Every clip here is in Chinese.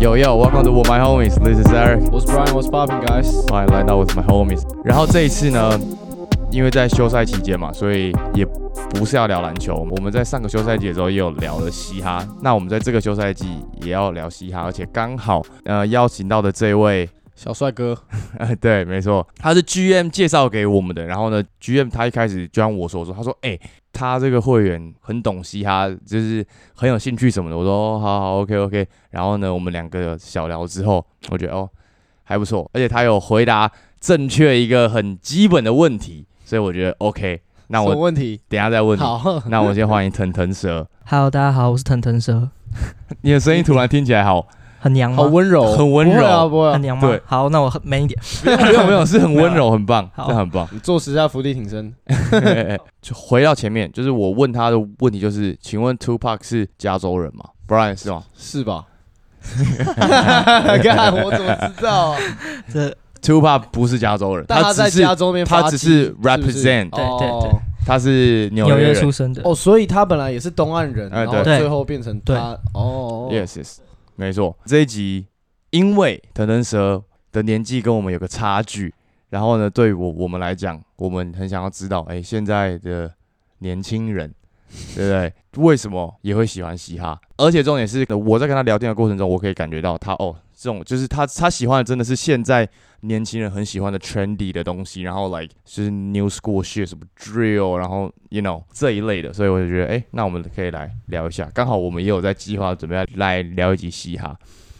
Yo yo, welcome to With My Homies. This is Eric. What's Brian? What's popping, guys? 欢迎来到 With My Homies。然后这一次呢，因为在休赛期间嘛，所以也 不是要聊篮球。我们在上个休赛季的时候也有聊了嘻哈，那我们在这个休赛季也要聊嘻哈，而且刚好呃邀请到的这位，小帅哥，呃 对，没错，他是 GM 介绍给我们的。然后呢，GM 他一开始就像我所说，他说，哎、他这个会员很懂嘻哈，就是很有兴趣什么的。我说哦好好，OK OK。然后呢，我们两个小聊之后，我觉得哦还不错，而且他有回答正确一个很基本的问题，所以我觉得 OK。那什么我问题？等下再问你。好，那我先欢迎腾腾蛇。Hello，大家好，我是腾腾蛇，你的声音突然听起来好，很娘吗？好温柔，很温柔不会啊，不会啊很。娘吗？对好，那我很 man 一点。没有没有，是很温柔，很棒，好这很棒。你做十下伏地挺身，就回到前面，就是我问他的问题就是，请问 Tupac 是加州人吗？Brian 是吗是吧？看我怎么知道啊？这？Tupac 不是加州人，但他在只是加州那边发，他只是不 represent 对对哦对他是纽纽约约人出生的。哦，所以他本来也是东岸人，哎然后对最后变成对他哦。，yes yes，没错。这一集因为藤藤蛇的年纪跟我们有个差距，然后呢，对我我们来讲，我们很想要知道，哎，现在的年轻人，对不对？为什么也会喜欢嘻哈？而且重点是，我在跟他聊天的过程中，我可以感觉到他哦，这种就是他他喜欢的真的是现在年轻人很喜欢的 trendy 的东西，然后 like 就是 new school shit 什么 drill，然后 you know 这一类的，所以我就觉得，哎、那我们可以来聊一下。刚好我们也有在计划准备来聊一集嘻哈，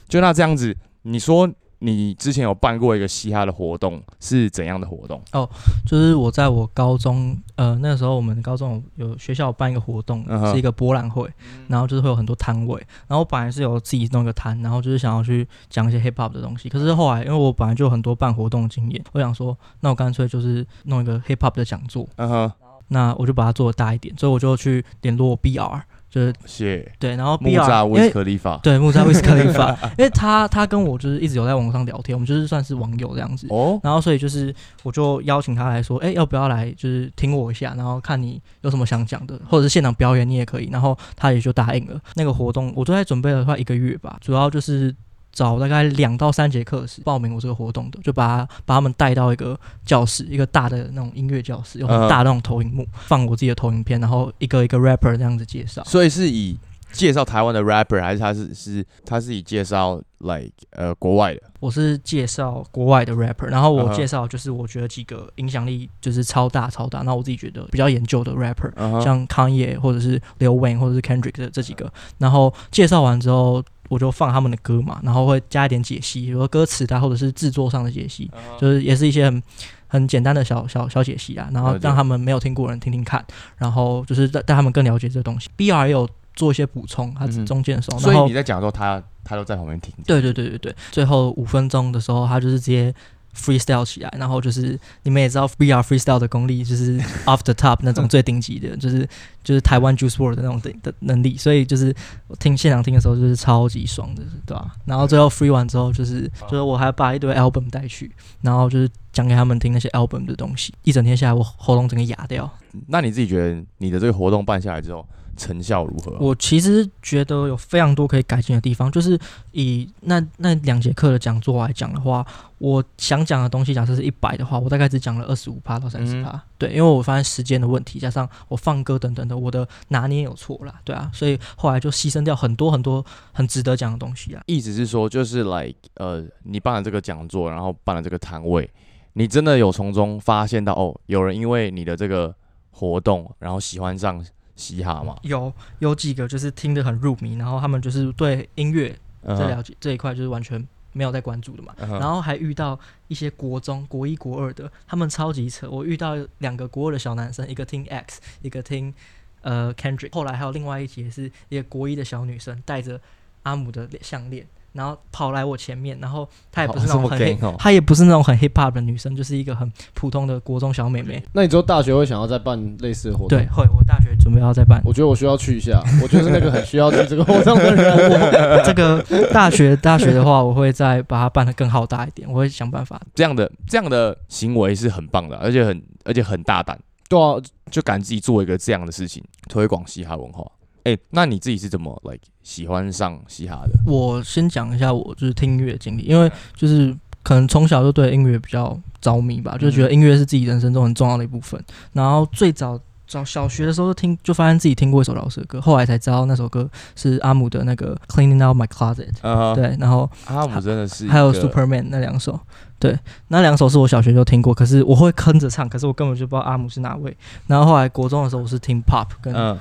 就那这样子，你说你之前有办过一个嘻哈的活动，是怎样的活动？哦就是我在我高中，呃，那个时候我们高中有有学校有办一个活动嗯哼。是一个博览会，然后就是会有很多摊位，然后我本来是有自己弄一个摊，然后就是想要去讲一些 hip hop 的东西，可是后来因为我本来就有很多办活动的经验，我想说，那我干脆就是弄一个 hip hop 的讲座，嗯哼，那我就把它做的大一点，所以我就去联络 BR，就是谢对，然后木 BR 栅威斯克利法。对，木扎威斯克利法，因为他他跟我就是一直有在网上聊天，我们就是算是网友这样子。哦，然后所以就是我就邀请他来说，哎，要不要来就是听我一下，然后看你有什么想讲的，或者是现场表演你也可以。然后他也就答应了。那个活动我都在准备了快一个月吧，主要就是找大概两到三节课时报名我这个活动的，就把把他们带到一个教室，一个大的那种音乐教室，有很大的那种投影幕，放我自己的投影片，然后一个一个 rapper 这样子介绍。所以是以介绍台湾的 rapper，还是他是是他是以介绍 like 呃国外的？我是介绍国外的 rapper，然后我介绍就是我觉得几个影响力就是超大超大，那我自己觉得比较研究的 rapper，、像 Kanye 或者是刘 Wayne 或者是 Kendrick 这这几个，然后介绍完之后。我就放他们的歌嘛，然后会加一点解析，比如说歌词的啊或者是制作上的解析，嗯就是也是一些很很简单的小小小解析啊，然后让他们没有听过的人听听看，然后就是带带他们更了解这个东西。BR 也有做一些补充，他嗯哼中间的时候，然所以你在讲的时候，他他都在旁边听。对对对对对，最后五分钟的时候，他就是直接 freestyle 起来，然后就是你们也知道 VR freestyle 的功力就是 off the top 那种最顶级的，就是就是台湾 Juice WRLD 的那种的的能力，所以就是我听现场听的时候就是超级爽的，对吧、然后最后 free 完之后，就是就是我还把一堆 album 带去，然后就是讲给他们听那些 album 的东西，一整天下来我喉咙整个哑掉。那你自己觉得你的这个活动办下来之后，成效如何啊？我其实觉得有非常多可以改进的地方，就是以那那两节课的讲座来讲的话，我想讲的东西，假设是一百的话，我大概只讲了二十五趴到三十趴。对，因为我发现时间的问题，加上我放歌等等的，我的拿捏有错啦，对啊，所以后来就牺牲掉很多很多很值得讲的东西啊。意思是说，就是 like 呃，你办了这个讲座，然后办了这个摊位，你真的有从中发现到哦，有人因为你的这个活动，然后喜欢上嘻哈嘛？有有几个就是听得很入迷，然后他们就是对音乐这了解这一块就是完全没有在关注的嘛。然后还遇到一些国中、国一、国二的，他们超级扯。我遇到两个国二的小男生，一个听 X，一个听呃 Kendrick。后来还有另外一节是一个国一的小女生，带着阿姆的项链，然后跑来我前面，然后她也不是那种很 hip, 哦她也不是那种很 hip hop 的女生，就是一个很普通的国中小妹妹。那你之后大学会想要再办类似的活动？对，，会我大学准备要再办。我觉得我需要去一下，我就是那个很需要去这个活动 的人。这个大学大学的话，我会再把它办得更浩大一点，我会想办法。这样的这样的行为是很棒的，而且很而且很大胆，对啊，就敢自己做一个这样的事情，推广嘻哈文化。哎、那你自己是怎么 like 喜欢上嘻哈的？我先讲一下我就是听音乐的经历，因为就是可能从小就对音乐比较着迷吧，就觉得音乐是自己人生中很重要的一部分。然后最早早小学的时候就听，就发现自己听过一首老师的歌，后来才知道那首歌是阿姆的那个 Cleaning Out My Closet。啊、对，然后阿姆真的是还有 Superman 那两首，对，那两首是我小学就听过，可是我会跟着唱，可是我根本就不知道阿姆是哪位。然后后来国中的时候，我是听 Pop 跟嗯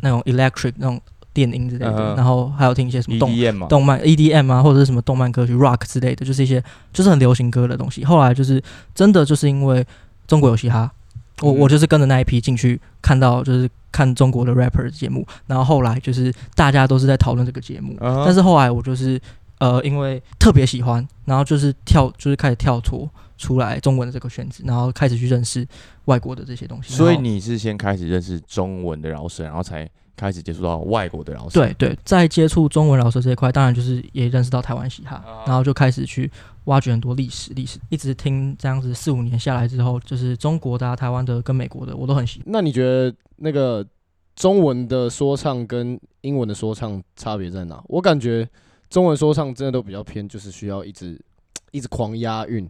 那种 Electric 那种电音之类的，嗯然后还有听一些什么动 EDM 嘛，动漫 EDM 啊，或者是什么动漫歌曲 Rock 之类的，就是一些就是很流行歌的东西。后来就是真的就是因为中国有嘻哈，我嗯。我就是跟着那一批进去看到就是看中国的 rapper 的节目，然后后来就是大家都是在讨论这个节目，但是后来我就是呃因为特别喜欢，然后就是跳就是开始跳脱出来中文的这个圈子，然后开始去认识外国的这些东西。所以你是先开始认识中文的饶舌，然后才开始接触到外国的饶舌。对对，在接触中文饶舌这一块，当然就是也认识到台湾嘻哈，啊然后就开始去挖掘很多历史，历史一直听这样子四五年下来之后，就是中国的、啊、台湾的跟美国的，我都很喜欢。那你觉得那个中文的说唱跟英文的说唱差别在哪？我感觉中文说唱真的都比较偏，就是需要一直一直狂押韵。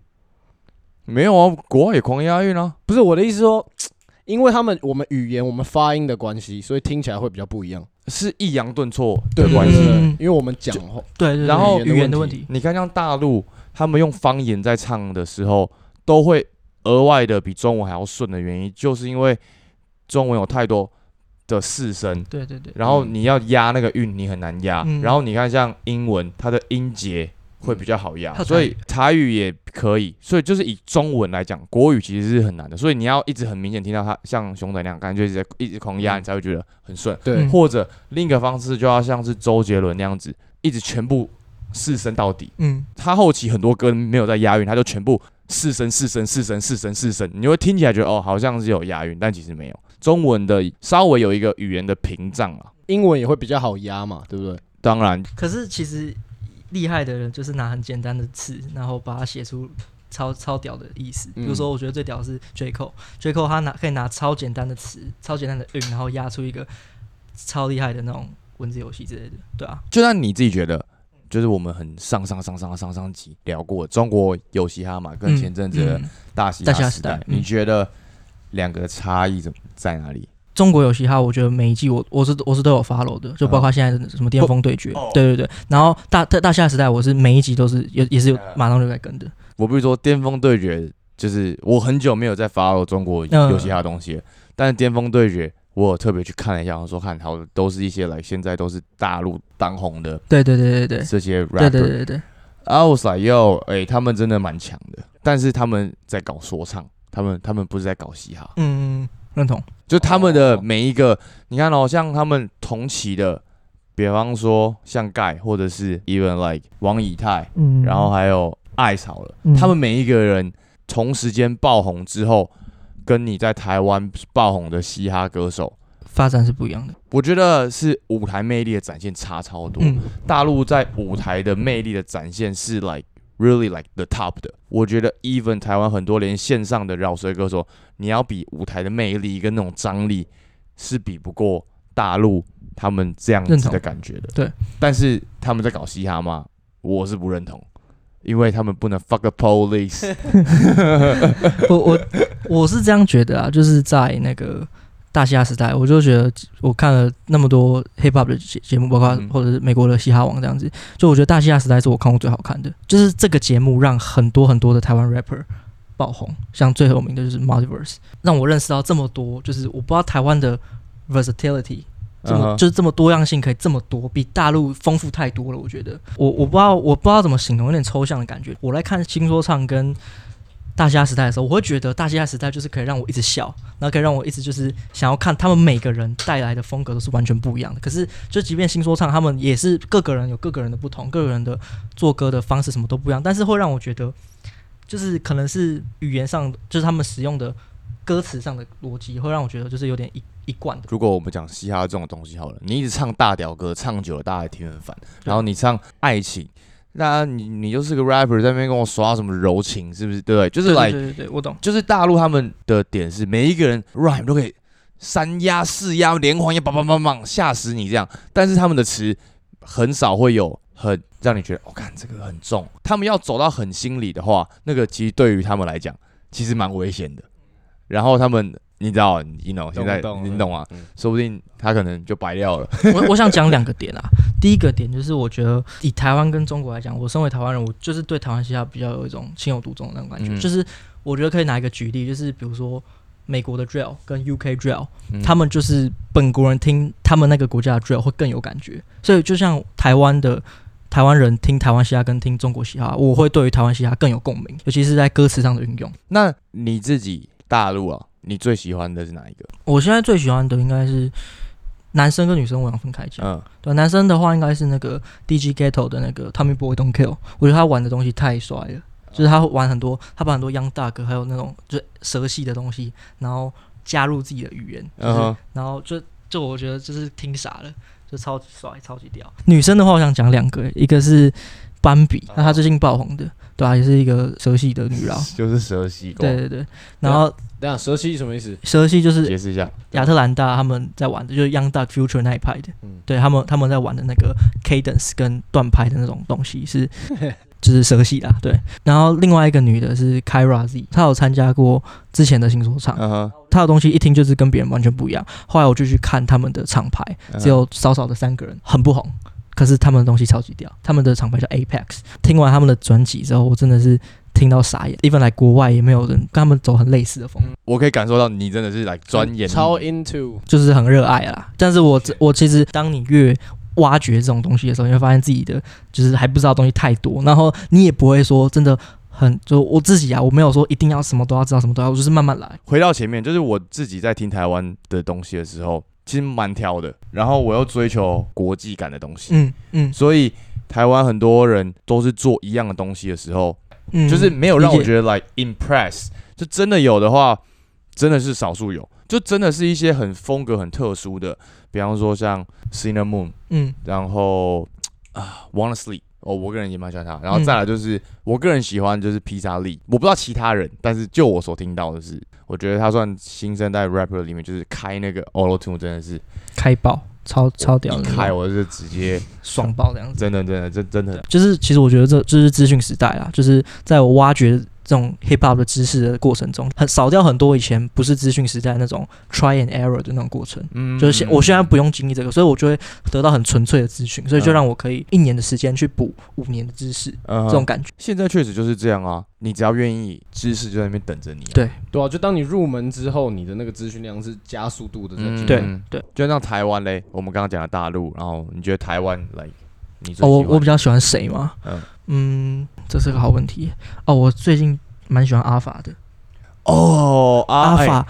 没有啊，国外也狂押韵啊。不是我的意思说，因为他们我们语言我们发音的关系，所以听起来会比较不一样。是抑扬顿挫对的关系。嗯。因为我们讲话。对对对，然后语言的问题，你看，像大陆他们用方言在唱的时候，都会额外的比中文还要顺的原因，就是因为中文有太多的四声，对对对，然后你要压那个韵，你很难压。嗯。然后你看像英文，它的音节会比较好压，所以台语也可以。所以就是以中文来讲，国语其实是很难的，所以你要一直很明显听到它像熊仔那样，感觉一直在一直狂压，嗯你才会觉得很顺。对嗯或者另一个方式就要像是周杰伦那样子，一直全部四声到底。嗯，他后期很多歌没有在押韵，他就全部四声四声四声四声四声，你会听起来觉得哦好像是有押韵，但其实没有。中文的稍微有一个语言的屏障啊，英文也会比较好压嘛，对不对？当然可是其实厉害的人就是拿很简单的词，然后把它写出超超屌的意思。比如说，我觉得最屌的是 J Cole，J Cole 他拿可以拿超简单的词、超简单的韵，然后压出一个超厉害的那种文字游戏之类的，对啊。就算你自己觉得，就是我们很上上上上上上级聊过中国有嘻哈嘛，跟嗯前阵子大嘻哈时代，你觉得两个差异怎么在哪里？中国有嘻哈，我觉得每一季我我是我是都有 follow 的，就包括现在的什么巅峰对决，哦。对对对。然后大大大夏时代，我是每一集都是也也是有马上就在跟的。我比如说巅峰对决，就是我很久没有在 follow 中国嗯有嘻哈的东西了，但是巅峰对决我有特别去看了一下，我说看好都是一些来现在都是大陆当红的对对对对对。这些对对 rapper。对对。对，I was like yo，哎、他们真的蛮强的，但是他们在搞说唱，他们他们不是在搞嘻哈，嗯嗯，认同。就他们的哦每一个，你看哦，像他们同期的，比方说像盖，或者是 even like 王以太，嗯然后还有艾草了，嗯他们每一个人同时间爆红之后，跟你在台湾爆红的嘻哈歌手，发展是不一样的。我觉得是舞台魅力的展现差超多。嗯，大陆在舞台的魅力的展现是 like really like the top 的。我觉得 even 台湾很多连线上的饶舌歌手，你要比舞台的魅力跟那种张力是比不过大陆他们这样子的感觉的。对，但是他们在搞嘻哈吗？我是不认同，因为他们不能 fuck the police。我我我是这样觉得啊，就是在那个大嘻哈时代，我就觉得我看了那么多 hip hop 的节节目，包括嗯或者是美国的嘻哈王这样子，就我觉得大嘻哈时代是我看过最好看的。就是这个节目让很多很多的台湾 rapper 爆红，像最有名的就是 Multiverse，让我认识到这么多，就是我不知道台湾的 versatility。这么、就是这么多样性可以这么多，比大陆丰富太多了。我觉得，我我不知道我不知道怎么形容，有点抽象的感觉。我来看新说唱跟大嘻哈时代的时候，我会觉得大嘻哈时代就是可以让我一直笑，然后可以让我一直就是想要看他们每个人带来的风格都是完全不一样的。可是就即便新说唱，他们也是各个人有各个人的不同，各个人的做歌的方式什么都不一样，但是会让我觉得就是可能是语言上，就是他们使用的歌词上的逻辑，会让我觉得就是有点一一贯的。如果我们讲嘻哈这种东西好了，你一直唱大屌歌，唱久了大家也听很烦。然后你唱爱情，那你你就是个 rapper 在那边跟我耍什么柔情，是不是？对不对？就是对来对对对，我懂。就是大陆他们的点是每一个人 rhyme 都可以三压四压连环压，梆梆梆梆吓死你这样，但是他们的词很少会有很让你觉得，我、看这个很重。他们要走到很心里的话，那个其实对于他们来讲，其实蛮危险的。然后他们，你知道，你懂，现在你懂啊？嗯说不定他可能就白掉了。我我想讲两个点啊。第一个点就是，我觉得以台湾跟中国来讲，我身为台湾人，我就是对台湾嘻哈比较有一种情有独钟的那种感觉。嗯就是我觉得可以拿一个举例，就是比如说美国的 drill 跟 UK drill，、嗯他们就是本国人听他们那个国家的 drill 会更有感觉。所以就像台湾的台湾人听台湾嘻哈跟听中国嘻哈，我会对于台湾嘻哈更有共鸣，尤其是在歌词上的运用。那你自己大陆啊，你最喜欢的是哪一个？我现在最喜欢的应该是男生跟女生，我想分开讲。嗯，对，男生的话应该是那个 DG Ghetto 的那个 Tommy Boy Don't Kill，我觉得他玩的东西太帅了，就是他玩很多，他把很多 Young Duck 还有那种就蛇系的东西，然后加入自己的语言，就是、嗯然后就就我觉得就是听傻了，就超级帅，超级屌。女生的话，我想讲两个，一个是斑比，那她最近爆红的，对啊，也是一个蛇系的女郎，就是蛇系。对，对对，然后等一下蛇系什么意思？蛇系就是解释一下。亚特兰大他们在玩的，就是 Young Duck Future 那一派的，嗯对他们他们在玩的那个 cadence 跟断拍的那种东西是 就是蛇系啦，对。然后另外一个女的是 Kyra Z，她有参加过之前的新说唱，嗯哼，她的东西一听就是跟别人完全不一样。后来我就去看他们的厂牌，嗯只有少少的三个人，很不红。可是他们的东西超级屌，他们的厂牌叫 Apex。听完他们的专辑之后，我真的是听到傻眼。even 来国外也没有人跟他们走很类似的风格。我可以感受到你真的是来钻研超 into 就是很热爱啦。但是我我其实当你越挖掘这种东西的时候，你会发现自己的就是还不知道东西太多，然后你也不会说真的很就我自己啊，我没有说一定要什么都要知道，什么都要，我就是慢慢来。回到前面，就是我自己在听台湾的东西的时候，其实蛮挑的。然后我又追求国际感的东西，嗯嗯所以台湾很多人都是做一样的东西的时候，嗯，就是没有让我觉得 like impress。就真的有的话，真的是少数有，就真的是一些很风格很特殊的，比方说像 Cinnamon，嗯然后啊 Wanna Sleep。哦，我个人也蛮喜欢他，然后再来就是、我个人喜欢就是披萨力，我不知道其他人，但是就我所听到的是，我觉得他算新生代 rapper 里面就是开那个 Auto Tune 真的是开爆，超超屌一，开我就直接爽爆这样子。真的真的真真的就是其实我觉得这就是资讯时代啦，就是在我挖掘这种 hip hop 的知识的过程中，很少掉很多以前不是资讯时代那种 try and error 的那种过程。嗯。就是现我现在不用经历这个，所以我就会得到很纯粹的资讯，所以就嗯。让我可以一年的时间去补五年的知识，嗯。这种感觉。现在确实就是这样啊，你只要愿意，知识就在那边等着你、啊。对。对啊，就当你入门之后，你的那个资讯量是加速度的在嗯，进对嗯。对，就像台湾嘞，我们刚刚讲的大陆，然后你觉得台湾来，你哦，我我比较喜欢谁吗？嗯嗯，这是个好问题。哦，我最近蛮喜欢阿法的，哦阿法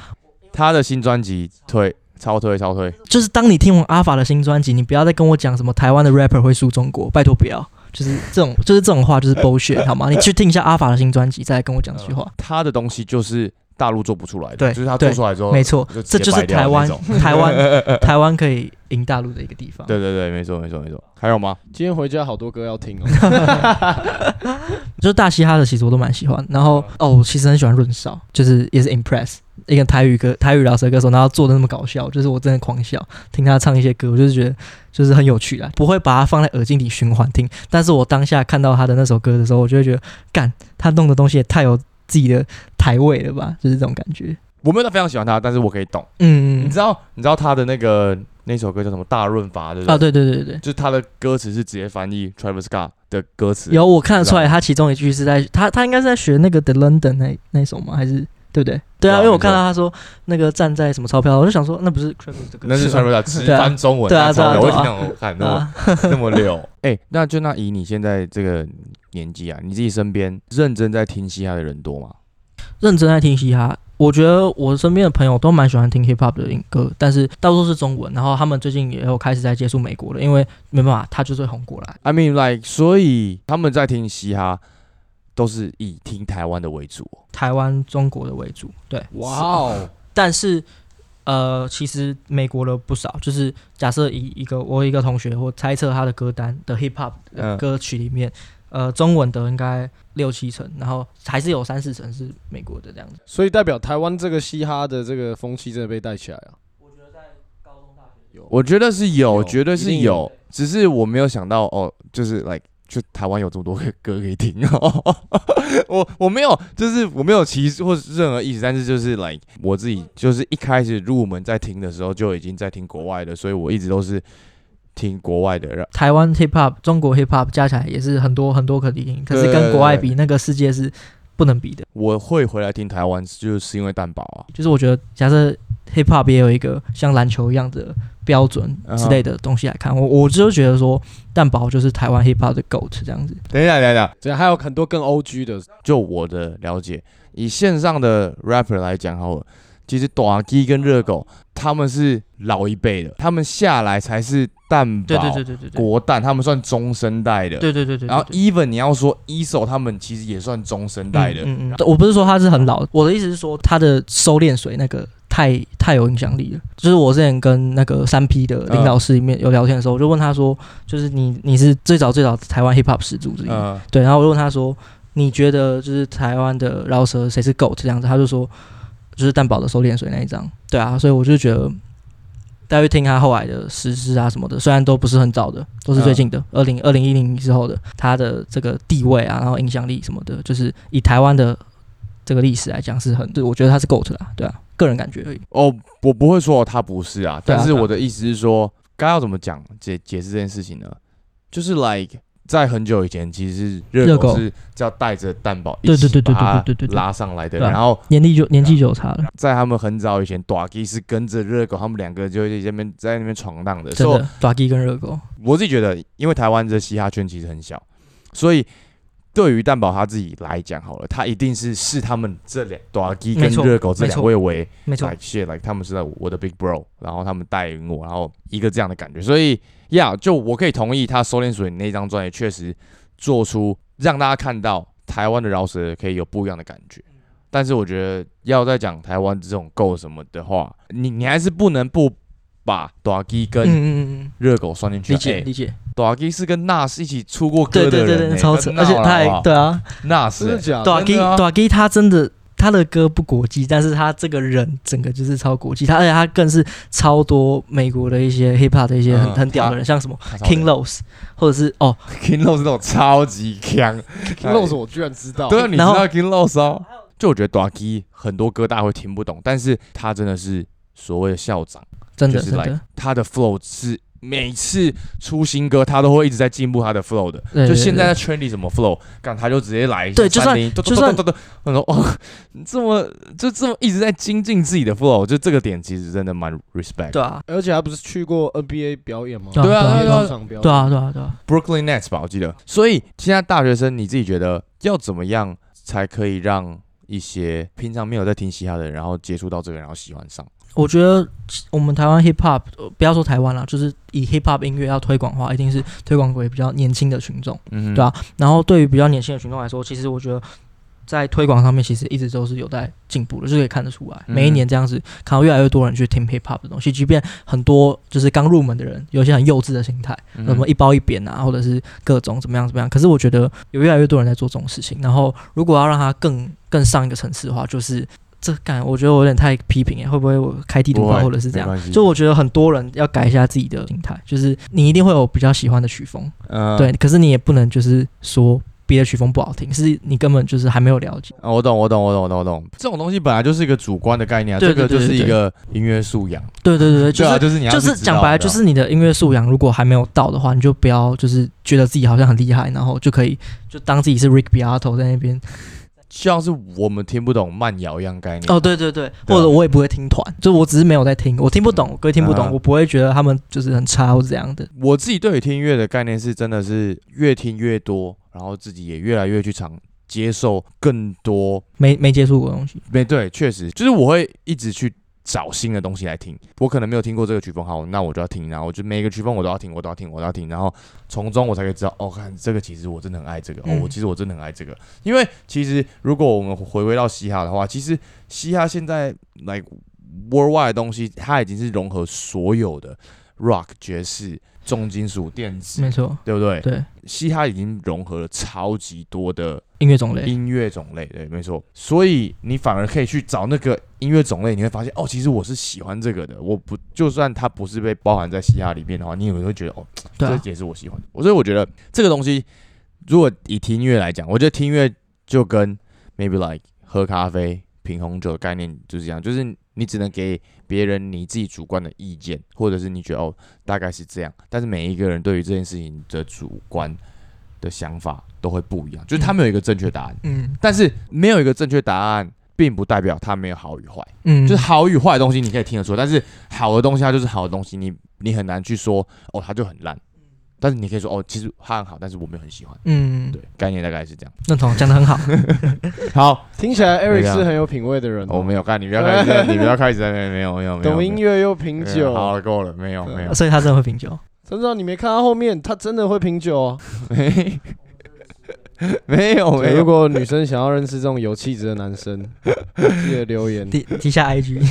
他的新专辑推超推超推，就是当你听完阿法的新专辑，你不要再跟我讲什么台湾的 rapper 会输中国，拜托不要。就是这种，就是这种话，就是 bullshit，好吗？你去听一下阿法的新专辑，再来跟我讲这句话。他的东西就是大陆做不出来的，对就是他做出来之后，没错，这就是台湾，台湾，台湾可以赢大陆的一个地方。对对对，没错没错没错。还有吗？今天回家好多歌要听哦。就是大嘻哈的，其实我都蛮喜欢。然后哦，我其实很喜欢润少，就是也是 Impress 一个台语歌、台语饶舌歌手，然后做的那么搞笑，就是我真的狂笑，听他唱一些歌，我就是觉得就是很有趣啦，不会把它放在耳机里循环听。但是我当下看到他的那首歌的时候，我就会觉得，干，他弄的东西也太有自己的台位了吧，就是这种感觉。我没有到非常喜欢他，但是我可以懂。嗯你知道你知道他的那个那首歌叫什么大润发，对不对？啊，对对对对对。就是他的歌词是直接翻译 Travis Scott 的歌词。有我看得出来，他其中一句是在他他应该是在学那个 The London 那那首吗？还是对不对？对啊，因为我看到他说那个站在什么钞票，我就想说那不是 Travis 的歌，那是吗 Travis Scott 直翻中文，对啊对啊我听到我看那么啊，那么溜。哎，那就那以你现在这个年纪啊，你自己身边认真在听嘻哈的人多吗？认真在听嘻哈。我觉得我身边的朋友都蛮喜欢听 hip hop 的歌，但是大多数是中文。然后他们最近也有开始在接触美国了，因为没办法，他就是会红过来。I mean like，所以他们在听嘻哈都是以听台湾的为主哦。台湾、中国的为主，对。哇哦，但是呃，其实美国的不少，就是假设一一个我一个同学，我猜测他的歌单的 hip hop 歌曲里面，呃，中文的应该六七成，然后还是有三四成是美国的这样子。所以代表台湾这个嘻哈的这个风气真的被带起来了啊。有我觉得是有，有绝对是有有，只是我没有想到哦，就是 like 就台湾有这么多歌歌可以听哦。我我没有，就是我没有歧视或是任何意思，但是就是 like 我自己就是一开始入门在听的时候就已经在听国外的，所以我一直都是听国外的。然台湾 hip hop、中国 hip hop 加起来也是很多很多可以听，可是跟国外比，那个世界是不能比的。我会回来听台湾，就是因为蛋堡啊。就是我觉得，假设 hip hop 也有一个像篮球一样的标准之类的东西来看，我我就觉得说，蛋堡就是台湾 hip hop 的 GOAT 这样子。等一下，等一下，这样还有很多更 O G 的，就我的了解，以线上的 rapper 来讲好了，其实短鸡跟热狗他们是老一辈的，他们下来才是蛋堡、对对对对对对，国蛋，他们算中生代的。对对对对。然后 even 你要说一手，他们其实也算中生代的。嗯嗯嗯，我不是说他是很老，我的意思是说他的收敛水那个太太有影响力了。就是我之前跟那个三 P 的领导室里面有聊天的时候，我就问他说，就是你你是最早最早台湾 hip hop 始祖之一，嗯，对，然后我就问他说，你觉得就是台湾的饶舌谁是 GOAT 这样子？他就说就是蛋堡的收敛水那一张，对啊，所以我就觉得。大家去听他后来的实施啊什么的，虽然都不是很早的，都是最近的，二零二零一零之后的，他的这个地位啊，然后影响力什么的，就是以台湾的这个历史来讲是很，对我觉得他是 GOAT 啦，对啊，个人感觉而已。哦，我不会说他不是啊，但是我的意思是说，该要怎么讲解解释这件事情呢？就是 like 在很久以前，其实热热狗。狗是要带着蛋堡一起把它拉上来的，然后年纪就年纪就差了，在他们很早以前，短基是跟着热狗，他们两个就在那边在那边闯荡的。所以真的，短 G 跟热狗，我自己觉得，因为台湾的嘻哈圈其实很小，所以对于蛋宝他自己来讲，好了，他一定是视他们这两短基跟热狗这两位为没错 like，shit like 他们是在我的 big bro，然后他们带领我，然后一个这样的感觉。所以呀就我可以同意他收敛水那张专辑确实做出让大家看到台湾的饶舌可以有不一样的感觉。但是我觉得要再讲台湾这种够什么的话，你你还是不能不把短基跟热狗算进去啊。理解欸理解，短基是跟 Nas 一起出过歌对的人、欸，对对对，超扯，而且他还对啊，Nas 真的假的？短 G 真的啊。短 G 他真的他的歌不国际，但是他这个人整个就是超国际，他而且他更是超多美国的一些 hip hop 的一些很、嗯很屌的人，像什么 King Los，或者是哦 King Los 那种超级强。King Rose 我居然知道，对啊，你知道 King Los 哦？就我觉得短基很多歌大家会听不懂，但是他真的是所谓的校长，真的真 like 的，他的 flow 是每次出新歌他都会一直在进步他的 flow 的。就现在在 trendy 什么 flow，干他就直接来对就算就算咚咚咚咚我说哦，你这么就这么一直在精进自己的 flow，就这个点其实真的蛮 respect。对啊而且他不是去过 NBA 表演吗？对啊对啊对啊对啊对啊，Brooklyn Nets 吧，我记得。所以现在大学生，你自己觉得要怎么样才可以让一些平常没有在听嘻哈的人，然后接触到这个，然后喜欢上？我觉得我们台湾 hip hop，呃不要说台湾啦，就是以 hip hop 音乐要推广的话，一定是推广给比较年轻的群众。嗯哼对啊，然后对于比较年轻的群众来说，其实我觉得在推广上面，其实一直都是有在进步的，就可以看得出来。嗯每一年这样子，看到越来越多人去听 hip hop 的东西，即便很多就是刚入门的人，有一些很幼稚的心态，嗯什么一包一扁啊，或者是各种怎么样怎么样。可是我觉得有越来越多人在做这种事情，然后如果要让它更更上一个层次的话，就是。这感我觉得我有点太批评哎，会不会我开地图炮或者是这样？就我觉得很多人要改一下自己的心态，就是你一定会有比较喜欢的曲风，呃对，可是你也不能就是说别的曲风不好听，是你根本就是还没有了解。啊我懂，我懂，我懂，我懂，我懂。这种东西本来就是一个主观的概念啊，对这个就是一个音乐素养。对对对对，啊，是就是你要就是讲白了，就是你的音乐素养如果还没有到的话，你就不要就是觉得自己好像很厉害，然后就可以就当自己是 Rick Beato 在那边。像是我们听不懂慢摇一样概念。哦，对对对，或者我也不会听团，就我只是没有在听，我听不懂，各位听不懂，啊我不会觉得他们就是很差或者这样的。我自己对于听音乐的概念是，真的是越听越多，然后自己也越来越去尝接受更多没没接触过的东西。没对，确实就是我会一直去找新的东西来听。我可能没有听过这个曲风，好，那我就要听，然后我就每一个曲风我都要听，我都要听，我都要听，然后从中我才可以知道，哦，看这个其实我真的很爱这个，哦，嗯我其实我真的很爱这个。因为其实如果我们回归到嘻哈的话，其实嘻哈现在 like worldwide 的东西，它已经是融合所有的 rock、爵士、重金属、电子没，错，对不对？对，嘻哈已经融合了超级多的音乐种类，音乐种类，对，没错。所以你反而可以去找那个音乐种类，你会发现哦，其实我是喜欢这个的。我不就算它不是被包含在嘻哈里面的话，你也会觉得哦，这，也是我喜欢的。所以我觉得这个东西，如果以听音乐来讲，我觉得听音乐就跟 maybe like 喝咖啡、品红酒的概念就是这样，就是你只能给别人你自己主观的意见，或者是你觉得哦大概是这样，但是每一个人对于这件事情的主观的想法都会不一样，就是他们有一个正确答案，嗯。但是没有一个正确答案。并不代表它没有好与坏，嗯，就是好与坏的东西你可以听得出，但是好的东西它就是好的东西，你你很难去说哦它就很烂，但是你可以说哦其实他很好，但是我没有很喜欢。嗯，对，概念大概是这样。认同，讲的很好。好，听起来这 Eric 是很有品味的人哦，我没有看，你不要开始，你不要开始在那边 没有没有没有懂音乐又品酒，好了够了，没有没有 所以他真的会品酒。真的你没看到后面，他真的会品酒哦。没没有没有，如果女生想要认识这种有气质的男生，记得留言。底底下 IG，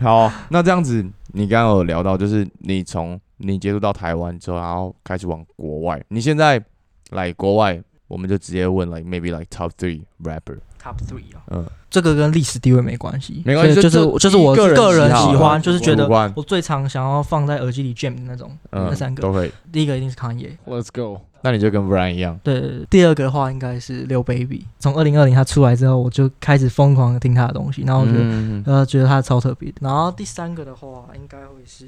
好，那这样子，你刚刚有聊到，就是你从你接触到台湾之后，然后开始往国外，你现在来国外，我们就直接问 like maybe like top three rapper，Top three 啊，嗯，这个跟历史地位没关系，没关系就是就就是我个人喜欢，嗯就是觉得我最常想要放在耳机里 jam 的那种，嗯那三个，都可以，第一个一定是 Kanye，Let's go。那你就跟 Brian 一样，对第二个的话应该是六 baby，从二零二零他出来之后，我就开始疯狂的听他的东西，然后我觉得、嗯。呃觉得他超特别的。然后第三个的话，应该会是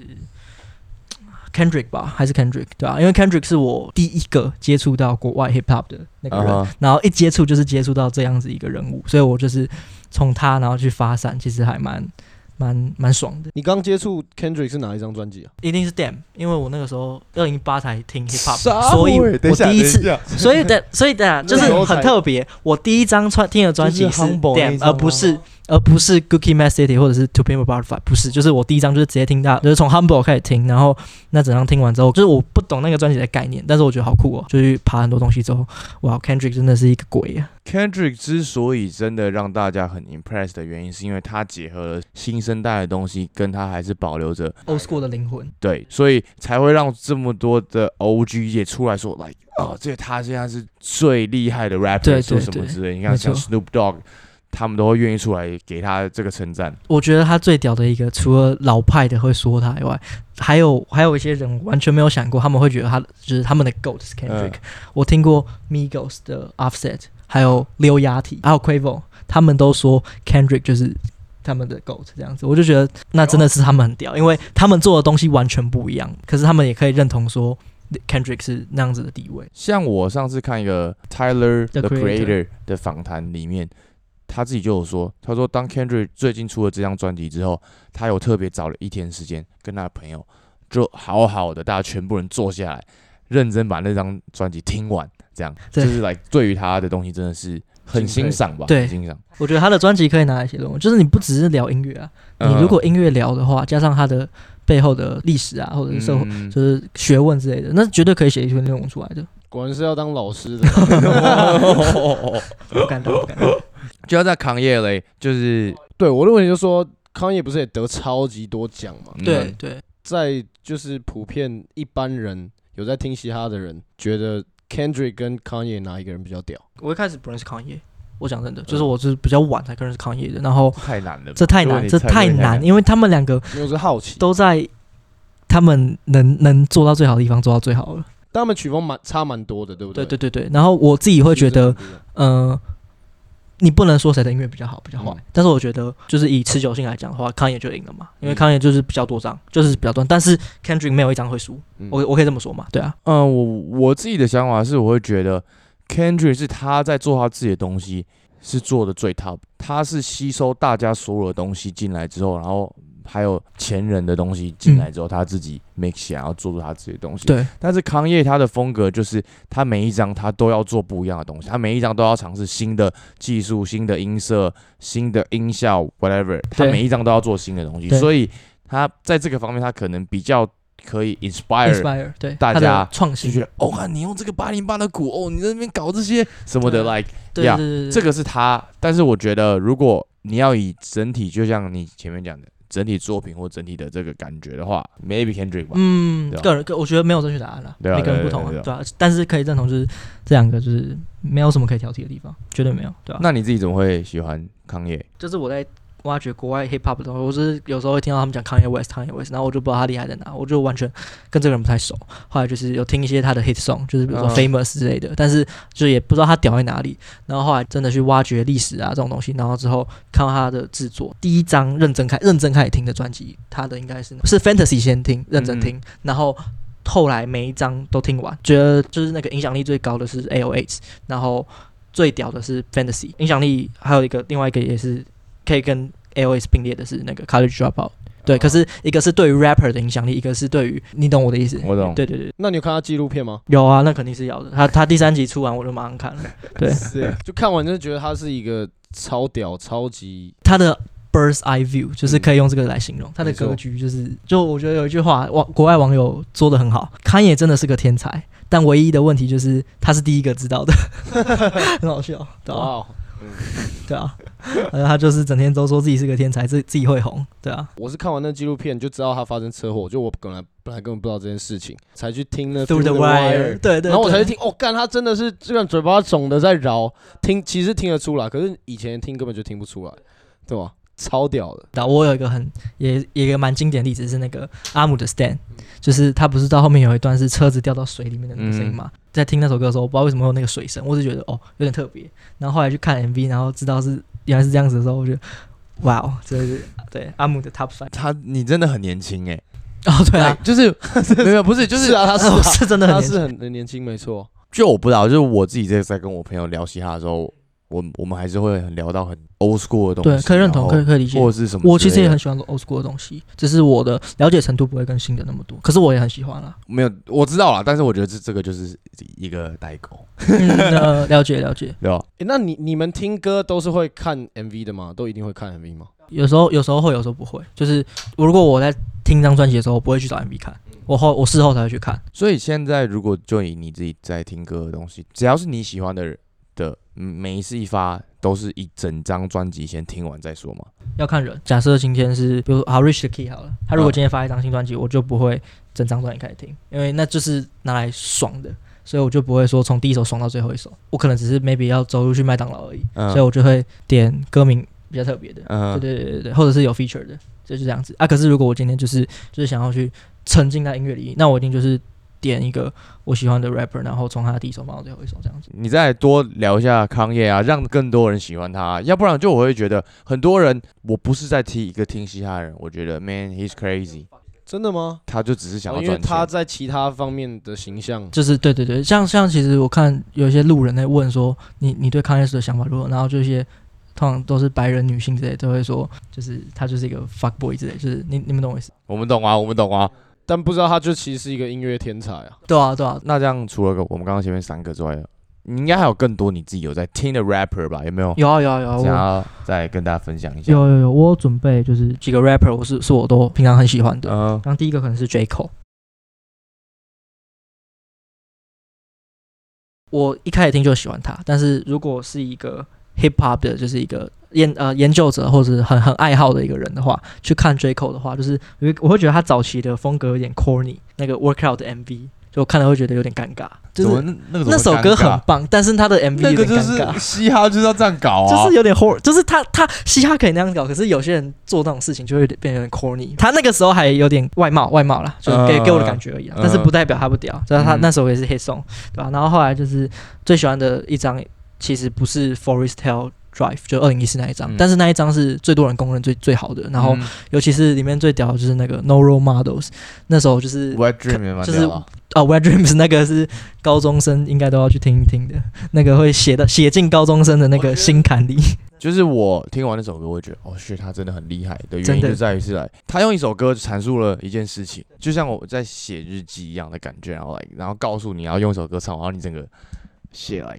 Kendrick 吧，还是 Kendrick 对吧、因为 Kendrick 是我第一个接触到国外 hip hop 的那个人然后一接触就是接触到这样子一个人物，所以我就是从他然后去发散，其实还蛮蛮蛮爽的。你刚接触 Kendrick 是哪一张专辑啊？一定是 Damn，因为我那个时候二零一八才听 hip hop，所以我第一次所以的，所以的，就是很特别。我第一张专听的专辑是 Damn，而不是而不是 Cookie Mad City 或者是 To Pimp a Butterfly，不是，就是我第一张就是直接听到，就是从 Humble 开始听，然后那整张听完之后，就是我不懂那个专辑的概念，但是我觉得好酷哦，就去爬很多东西之后，哇，Kendrick 真的是一个鬼啊！Kendrick 之所以真的让大家很 impressed 的原因，是因为他结合了新生代的东西，跟他还是保留着 Old School 的灵魂，对，所以才会让这么多的 OG 也出来说，来哦，这个他现在是最厉害的 rapper，对说对对什么之类。你看像 Snoop Dogg，他们都会愿意出来给他这个称赞。我觉得他最屌的一个，除了老派的会说他以外，还有还有一些人完全没有想过，他们会觉得他就是他们的 GOAT 是 Kendrick、嗯我听过 Migos 的 Offset，还有 Lil Yachty，还有 Quavo，他们都说 Kendrick 就是他们的 GOAT 这样子，我就觉得那真的是他们很屌，因为他们做的东西完全不一样，可是他们也可以认同说 Kendrick 是那样子的地位。像我上次看一个 Tyler The Creator 的访谈里面，他自己就有说，他说当 Kendrick 最近出了这张专辑之后，他有特别找了一天时间跟他的朋友，就好好的大家全部人坐下来，认真把那张专辑听完，这样就是来对于他的东西真的是很欣赏吧，对很欣赏。我觉得他的专辑可以拿来写论文，就是你不只是聊音乐啊，你嗯如果音乐聊的话，加上他的背后的历史啊，或者是社会。嗯就是学问之类的，那绝对可以写一篇论文出来的。果然是要当老师的。不敢当，不敢当。就要在康业嘞，就是对我的问题就是说，康业不是也得超级多奖嘛？嗯。对对，在就是普遍一般人有在听嘻哈的人，觉得 Kendrick 跟 Kanye 哪一个人比较屌？我一开始不认识康业，我讲真的，就是我是比较晚才认识康业的，然后太难了，这太难，这太太难，因为他们两个我是好奇，都在他们能能做到最好的地方做到最好了。但他们曲风蛮差蛮多的，对不对？对对对对，然后我自己会觉得，其实真的呃，你不能说谁的音乐比较好比较坏，嗯。但是我觉得就是以持久性来讲的话，康也就赢了嘛，因为嗯。康也就是比较多张，就是比较多，但是 Kendrick 没有一张会输，嗯。我我可以这么说嘛，对啊，嗯，我我自己的想法是，我会觉得 Kendrick 是他在做他自己的东西，是做的最 top，他是吸收大家所有的东西进来之后，然后还有前人的东西进来之后，他自己 make 想要做出他自己的东西。对，但是康业他的风格就是，他每一张他都要做不一样的东西，他每一张都要尝试新的技术、新的音色、新的音效，whatever，他每一张都要做新的东西，所以他在这个方面他可能比较可以 inspire。对大家创新，就觉得哦，看你用这个八零八的鼓，哦，你在那边搞这些什么的，like 对对，这个是他，但是我觉得如果你要以整体，就像你前面讲的整体作品或整体的这个感觉的话，maybe Kendrick 吧。嗯个人个我觉得没有正确答案了，每个人不同啊，对啊对吧？但是可以认同，就是这两个就是没有什么可以挑剔的地方，绝对没有，对吧？那你自己怎么会喜欢康业？就是我在挖掘国外 hip hop 的东西，我是有时候会听到他们讲 Kanye West，Kanye West，然后我就不知道他厉害在哪，我就完全跟这个人不太熟。后来就是有听一些他的 hit song，就是比如说嗯 Famous 之类的，但是就也不知道他屌在哪里。然后后来真的去挖掘历史啊这种东西，然后之后看到他的制作，第一张认真开认真开始听的专辑，他的应该是是 Fantasy 先听认真听，然后。后来每一张都听完，觉得就是那个影响力最高的是 A.O.H，然后最屌的是 Fantasy，影响力还有一个另外一个也是可以跟 A.O.S 并列的是那个 College Dropout。对，可是一个是对于 rapper 的影响力，一个是对于你懂我的意思。我懂对对对，那你有看他纪录片吗？有啊，那肯定是要的。他他第三集出完我就马上看了。对，是，就看完就觉得他是一个超屌、超级他的 bird's eye view 就是可以用这个来形容，他的格局就是，就我觉得有一句话，网国外网友做的很好，康也真的是个天才，但唯一的问题就是他是第一个知道的，很好笑，哇。对啊，呃，他就是整天都说自己是个天才，自自己会红，对啊，我是看完那纪录片就知道他发生车祸，就我本来本来根本不知道这件事情，才去听那 Through the Wire，对对，然后我才去听，哦，干，他真的是这个嘴巴肿的在饶，听其实听得出来，可是以前听根本就听不出来，对吧？超屌的，然后我有一个很也也有一个蛮经典的例子是那个阿姆的 Stand，就是他不是到后面有一段是车子掉到水里面的那个声音嘛，在听那首歌的时候，我不知道为什么会有那个水声，我只觉得哦有点特别，然后后来去看 MV，然后知道是原来是这样子的时候，我觉得哇哦，这是对阿姆的 Top Five 他你真的很年轻哎、哦对啊。哎，就是 没有不是就是啊，他是啊是真的很他年轻。是很很年轻，没错。就我不知道，就是我自己在在跟我朋友聊嘻哈的时候，我我们还是会很聊到很 old school 的东对，可以认同，可以可以理解。或者是什么。我其实也很喜欢 old school 的东西，只是我的了解程度不会跟新的那么多，可是我也很喜欢啦。没有我知道啦，但是我觉得这这个就是一个代沟，嗯，呃了解了解。对吧？诶，那你你们听歌都是会看 MV 的吗？都一定会看 MV 吗？有时候有时候会，有时候不会。就是我如果我在听张专辑的时候，我不会去找 MV 看，我后我事后才会去看。所以现在如果就以你自己在听歌的东西，只要是你喜欢的人每一次一发都是一整张专辑先听完再说嘛。要看人。假设今天是比如好 Rich the Key 好了，他如果嗯今天发一张新专辑，我就不会整张专辑开始听，因为那就是拿来爽的。所以我就不会说从第一首爽到最后一首，我可能只是 maybe 要走路去麦当劳而已，嗯所以我就会点歌名比较特别的，嗯对对对对对，或者是有 feature 的，就是这样子啊。可是如果我今天就是就是想要去沉浸在音乐里，那我一定就是点一个我喜欢的 rapper，然后从他的第一首放到最后一首这样子。你再多聊一下康业啊，让更多人喜欢他，要不然就我会觉得很多人，我不是在听一个听嘻哈的人，我觉得 man he's crazy，真的吗？他就只是想哦因为要赚钱。他在其他方面的形象，就是对对对，像像其实我看有一些路人在问说你你对康耶斯的想法如何，然后就一些通常都是白人女性之类都会说，就是他就是一个 fuck boy 之类，就是你你们懂我意思？我们懂啊，我们懂啊。但不知道他就其实是一个音乐天才啊。对啊对啊，那这样除了我们刚刚前面三个之外，你应该还有更多你自己有在听的 rapper 吧？有没有？有啊有啊有啊，我想要再跟大家分享一下？有有有，我有准备就是几个 rapper，我是是我都平常很喜欢的。嗯然后第一个可能是 J Cole。我一开始听就喜欢他，但是如果是一个 hip hop 的，就是一个研呃研究者或者很很爱好的一个人的话，去看 J Cole 的话，就是我会我会觉得他早期的风格有点 corny，那个 Workout 的 MV，就我看了会觉得有点尴尬，就是那那个那首歌很棒，但是他的 MV 有那个就是点尴尬。嘻哈就是要这样搞啊，就是有点 hor，就是他他嘻哈可以那样搞，可是有些人做那种事情就会变得有点 corny。他那个时候还有点外貌外貌啦，就给、嗯给我的感觉而已但是不代表他不屌。就是他嗯那时候也是 hit song，对吧、然后后来就是最喜欢的一张，其实不是 Forest Hill Drive，就二零一四那一张，嗯。但是那一张是最多人公认最最好的。然后嗯。尤其是里面最屌的就是那个 No Role Models，那时候就是 Wet Dream 就是啊啊，Wet Dreams 那个是高中生应该都要去听一听的，那个会写的写进高中生的那个心坎里。就是我听完那首歌，我会觉得哦，是他真的很厉害的原因就在于是来，他用一首歌阐述了一件事情，就像我在写日记一样的感觉，然后来，然后告诉你要用一首歌唱，然后你整个写来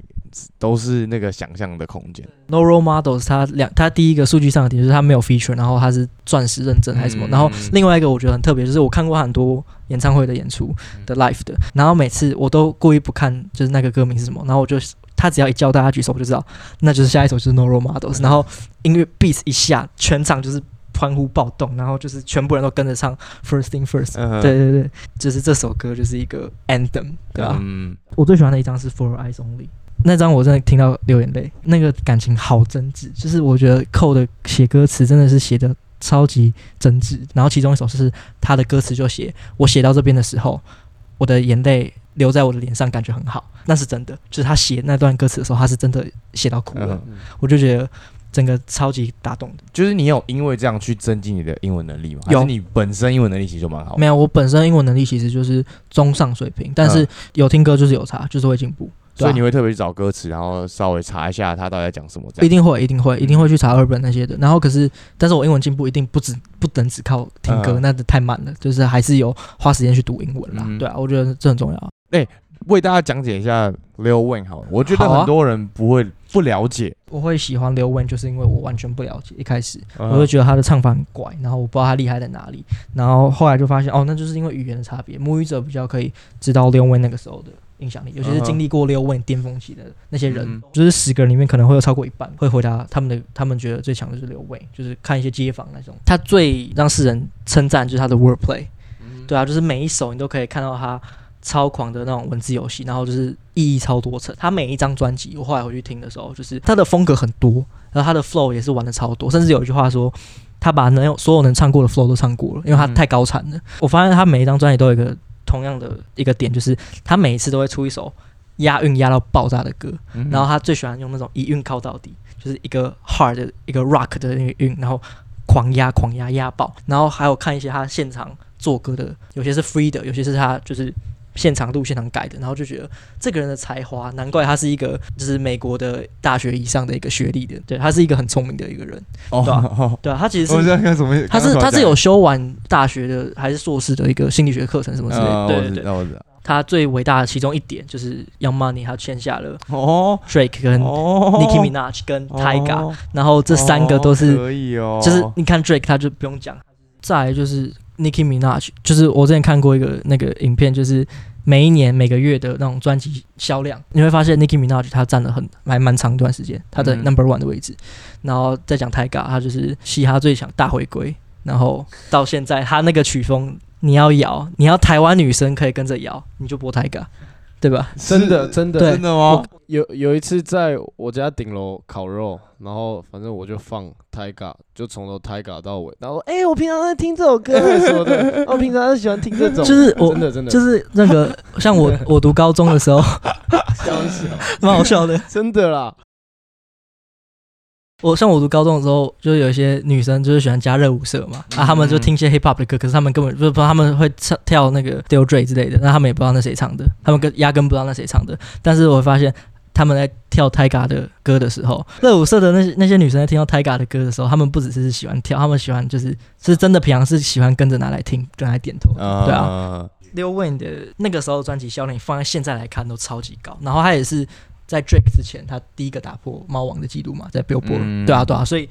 都是那个想象的空间。No Role Models，它两它第一个数据上的点就是它没有 feature，然后它是钻石认证还是什么，嗯。然后另外一个我觉得很特别，就是我看过很多演唱会的演出嗯。的 live 的，然后每次我都故意不看就是那个歌名是什么，然后我就他只要一叫大家举手，我就知道那就是下一首就是 No Role Models，然后音乐 beat 一下，全场就是欢呼暴动，然后就是全部人都跟着唱 First Thing First，、嗯对对对，就是这首歌就是一个 anthem，对吧、嗯，我最喜欢的一张是 For Eyes Only，那张我真的听到流眼泪，那个感情好真挚，就是我觉得寇的写歌词真的是写的超级真挚。然后其中一首是他的歌词就写我写到这边的时候，我的眼泪流在我的脸上，感觉很好，那是真的。就是他写那段歌词的时候，他是真的写到哭了，嗯。我就觉得整个超级打动的。就是你有因为这样去增进你的英文能力吗？有你本身英文能力其实就蛮好？没有，我本身英文能力其实就是中上水平，但是嗯有听歌就是有差，就是会进步。所以你会特别去找歌词，然后稍微查一下他到底在讲什么。一定会，一定会，一定嗯会去查二本那些的。然后可是，但是我英文进步一定不止不能只靠听歌，嗯那太慢了，就是还是有花时间去读英文啦。嗯对啊，我觉得这很重要。为大家讲解一下 Lil Wayne 好了，我觉得很多人不会不了解，我会喜欢刘文，就是因为我完全不了解，一开始。嗯我就觉得他的唱法很怪，然后我不知道他厉害在哪里，然后后来就发现哦，那就是因为语言的差别，母语者比较可以知道刘文那个时候的影响力，尤其是经历过刘文巅峰期的那些人，嗯。就是十个人里面可能会有超过一半会回答他们的，他们觉得最强的就是刘伟，就是看一些街访那种，他最让世人称赞就是他的 wordplay，对啊，就是每一首你都可以看到他超狂的那种文字游戏，然后就是意义超多层。他每一张专辑，我后来回去听的时候，就是他的风格很多，然后他的 flow 也是玩的超多，甚至有一句话说。他把能有所有能唱过的 flow 都唱过了，因为他嗯太高产了。我发现他每一张专辑都有一个同样的一个点，就是他每一次都会出一首押韵押到爆炸的歌，嗯然后他最喜欢用那种一韵靠到底，就是一个 hard 的一个 rock 的那个韵，然后狂压狂压压爆，然后还有看一些他现场做歌的，有些是 free 的，有些是他就是现场录现场改的，然后就觉得这个人的才华，难怪他是一个就是美国的大学以上的一个学历的，对他是一个很聪明的一个人，哦对啊哦，对啊，他其实是？他是他是有修完大学的还是硕士的一个心理学课程什么之类的，对对对，他最伟大的其中一点就是 Young Money 他签下了哦。Drake 跟哦。Nicki Minaj 跟 Tyga，、哦然后这三个都哦是，可以哦，就是你看 Drake 他就不用讲，再来就是 Nicki Minaj，就是我之前看过一个那个影片，就是每一年每个月的那种专辑销量，你会发现 Nicki Minaj 他占了很还蛮长一段时间，他的嗯 Number One 的位置，然后再讲 Tyga，他就是嘻哈最强大回归，然后到现在他那个曲风。你要摇，你要台湾女生可以跟着摇，你就播 Tyga，对吧？真的真的。真的吗？有有一次在我家顶楼烤肉，然后反正我就放 Tiger，就从头 Tiger 到尾，然后 哎、我平常在听这首歌。说的，我 平常喜欢听这种，就是我真的真的。就是那个像我我读高中的时候，笑死。了蛮好笑的。真的啦，我像我读高中的时候，就是有一些女生就是喜欢加热舞社嘛，啊，他们就听一些 hip hop 的歌，可是他们根本就不知道他们会唱跳那个 Dil Dre 之类的，那他们也不知道那谁唱的，他们跟压根不知道那谁唱的。但是我会发现他们在跳 Tyga 的歌的时候，热舞社的那些那些女生在听到 Tyga 的歌的时候，他们不只是喜欢跳，他们喜欢就是是真的平常是喜欢跟着拿来听，跟来点头。对啊，啊，Lil Wayne 的那个时候专辑销量放在现在来看都超级高，然后他也是在 Drake 之前，他第一个打破猫王的记录嘛，在 Billboard，、嗯对啊对啊，所以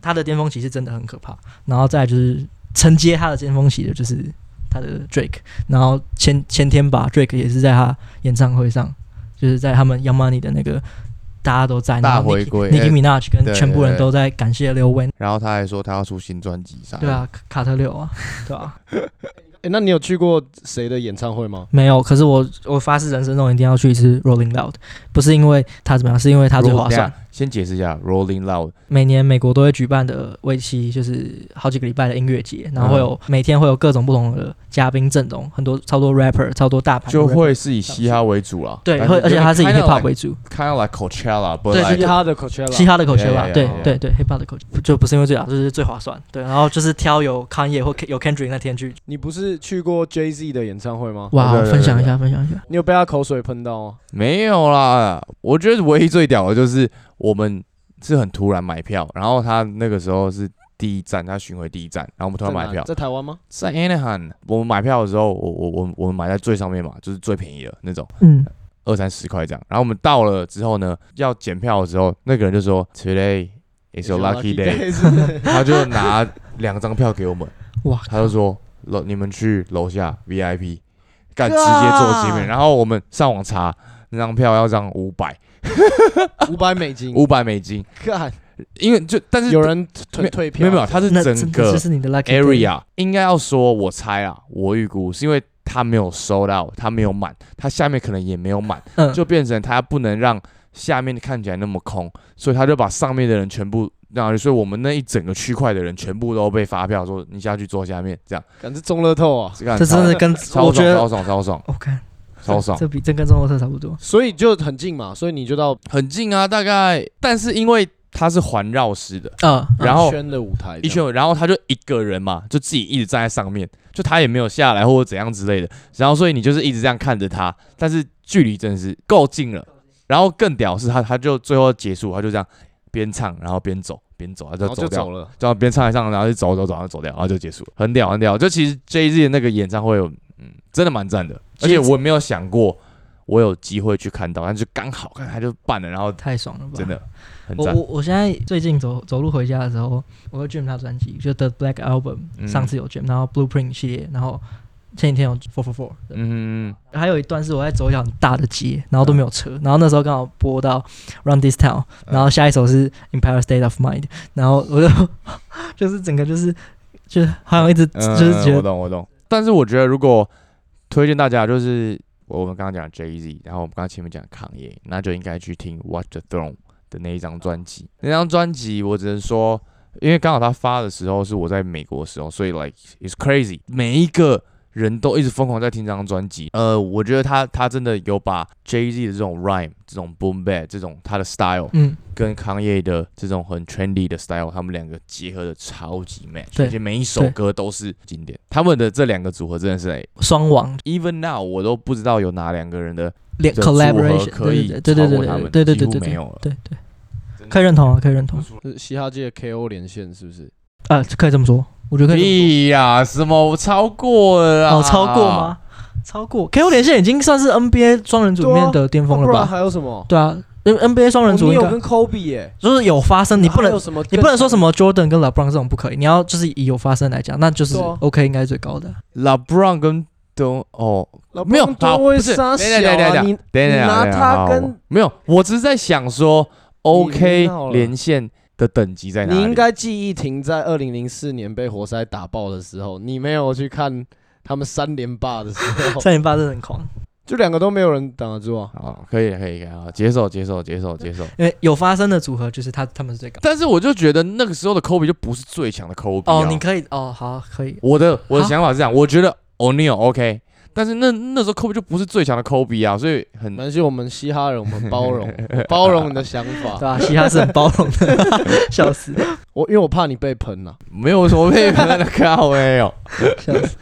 他的巅峰期是真的很可怕。然后再就是承接他的巅峰期的就是他的 Drake，然后前前天吧，Drake 也是在他演唱会上，就是在他们 Young Money 的那个大家都在，大然后回归 Nicki 哎 Minaj 跟全部人都在感谢 Lil Wayne，然后他还说他要出新专辑上，对啊，卡特六啊，对啊。哎、那你有去过谁的演唱会吗？没有，可是我我发誓人生中一定要去一次 Rolling Loud，不是因为他怎么样，是因为他最划算先解释一下 Rolling Loud，每年美国都会举办的为期就是好几个礼拜的音乐节，然后会有、每天会有各种不同的嘉宾阵容，很多超多 rapper，超多大牌就会是以嘻哈为主啦，对，会而且它是以 hip hop 为主，kind of like Coachella，but 对嘻哈的 Coachella，嘻哈的 Coachella，Yeah, yeah, 对对对，hip hop 的 Coachella 就不是因为最好，就是最划算，对，然后就是挑有 Kanye 或有 Kendrick 那天去，你不是去过 Jay Z 的演唱会吗？哇，分享一下，分享一下，你有被他口水喷到吗？没有啦，我觉得唯一最屌的就是我们是很突然买票，然后他那个时候是第一站，他巡回第一站，然后我们突然买票，在台湾吗？在 Anaheim，我们买票的时候，我我我我们买在最上面嘛，就是最便宜的那种，嗯，二三十块这样。然后我们到了之后呢，要检票的时候，那个人就说 Today is your lucky day，他就拿两张票给我们，哇，他就说楼你们去楼下 VIP，干直接坐前面。然后我们上网查那张票要张五百 五百美金，五百美金，看因为就但是有人退退票，没有没有，他是那真的整个就是你的 lucky day area 应该要说，我猜啊，我预估是因为他没有收到，他没有满，他下面可能也没有满，嗯，就变成他不能让下面看起来那么空，所以他就把上面的人全部让上去，所以我们那一整个区块的人全部都被发票说你下去坐下面，这样，感觉中乐透啊，这个这真的跟超爽，我觉得超爽，超爽，我看超爽，这比这跟中国车差不多。所以就很近嘛，所以你就到很近啊，大概，但是因为它是环绕式的，啊，然后一圈的舞台，一圈，然后他就一个人嘛，就自己一直站在上面，就他也没有下来或者怎样之类的，然后所以你就是一直这样看着他，但是距离真的是够近了，然后更屌是他，他就最后结束，他就这样边唱然后边走边走，他就走掉就走了。然后边唱一唱，然后就走走走，然后走掉，然后就结束了，很屌很屌。就其实 Jay Z 的那个演唱会，嗯，真的蛮赞的，而且我没有想过我有机会去看到，但是刚好看他就办了，然后太爽了吧！真的很我我。我现在最近走走路回家的时候，我会 jam 他专辑，就 The Black Album，、嗯上次有 jam，然后 Blueprint 系列，然后前几天有 Four Four Four，嗯，还有一段是我在走一条很大的街，然后都没有车，然后那时候刚好播到 Run This Town，然后下一首是 Empire State of Mind，然后我就 就是整个就是就是好像一直就是觉得嗯我懂我懂。但是我觉得如果推荐大家，就是我们刚刚讲 Jay Z，然后我们刚刚前面讲康业，那就应该去听 Watch the Throne 的那一张专辑。那张专辑我只能说，因为刚好他发的时候是我在美国的时候，所以 like it's crazy，每一个。人都一直疯狂在听这张专辑，呃，我觉得他他真的有把 Jay Z 的这种 rhyme、这种 boom bap、这种他的 style，嗯跟康业的这种很 trendy 的 style，他们两个结合的超级 match，对而且每一首歌都是经典。他们的这两个组合真的是、欸、双王，even now 我都不知道有哪两个人的 collaboration 可以对对对对超过他们，对对对对对几乎没有了。对对，可以认同啊，可以认同嘻哈界 KO 连线是不是？啊，可以这么说，我觉得可以呀，什么我超过了啦？哦，超过？吗？超过 KO 连线已经算是 NBA 双人组里面的巅峰了不然吧？还有什么？对啊，N NBA 双人组应该哦你有跟 Kobe 耶，就是有发生，你不能有什么？你不能说什么 Jordan 跟 LeBron 这种不可以，你要就是以有发生来讲，那就是 OK 应该是最高的。LeBron 跟都哦，没有多为好不是等等？等等，你拿他跟没有，我只是在想说，OK 连线的等级在哪里？你应该记忆停在二零零四年被活塞打爆的时候，你没有去看他们三连霸的时候，三连霸真的很狂，就两个都没有人挡得住啊。好，可以可以可以，好，接受接受接受接受。因为有发生的组合就是他他们是最高。但是我就觉得那个时候的 Kobe 就不是最强的 Kobe 啊哦，你可以哦，好，可以。我的我的想法是这样，我觉得 O'Neal OK，但是那那时候 Kobe 就不是最强的 Kobe 啊，所以很没关系，我们嘻哈人，我们包容，包容你的想法对。啊？嘻哈是很包容的，笑死，我因为我怕你被喷啊呐。没有什么被喷的靠没有。笑死。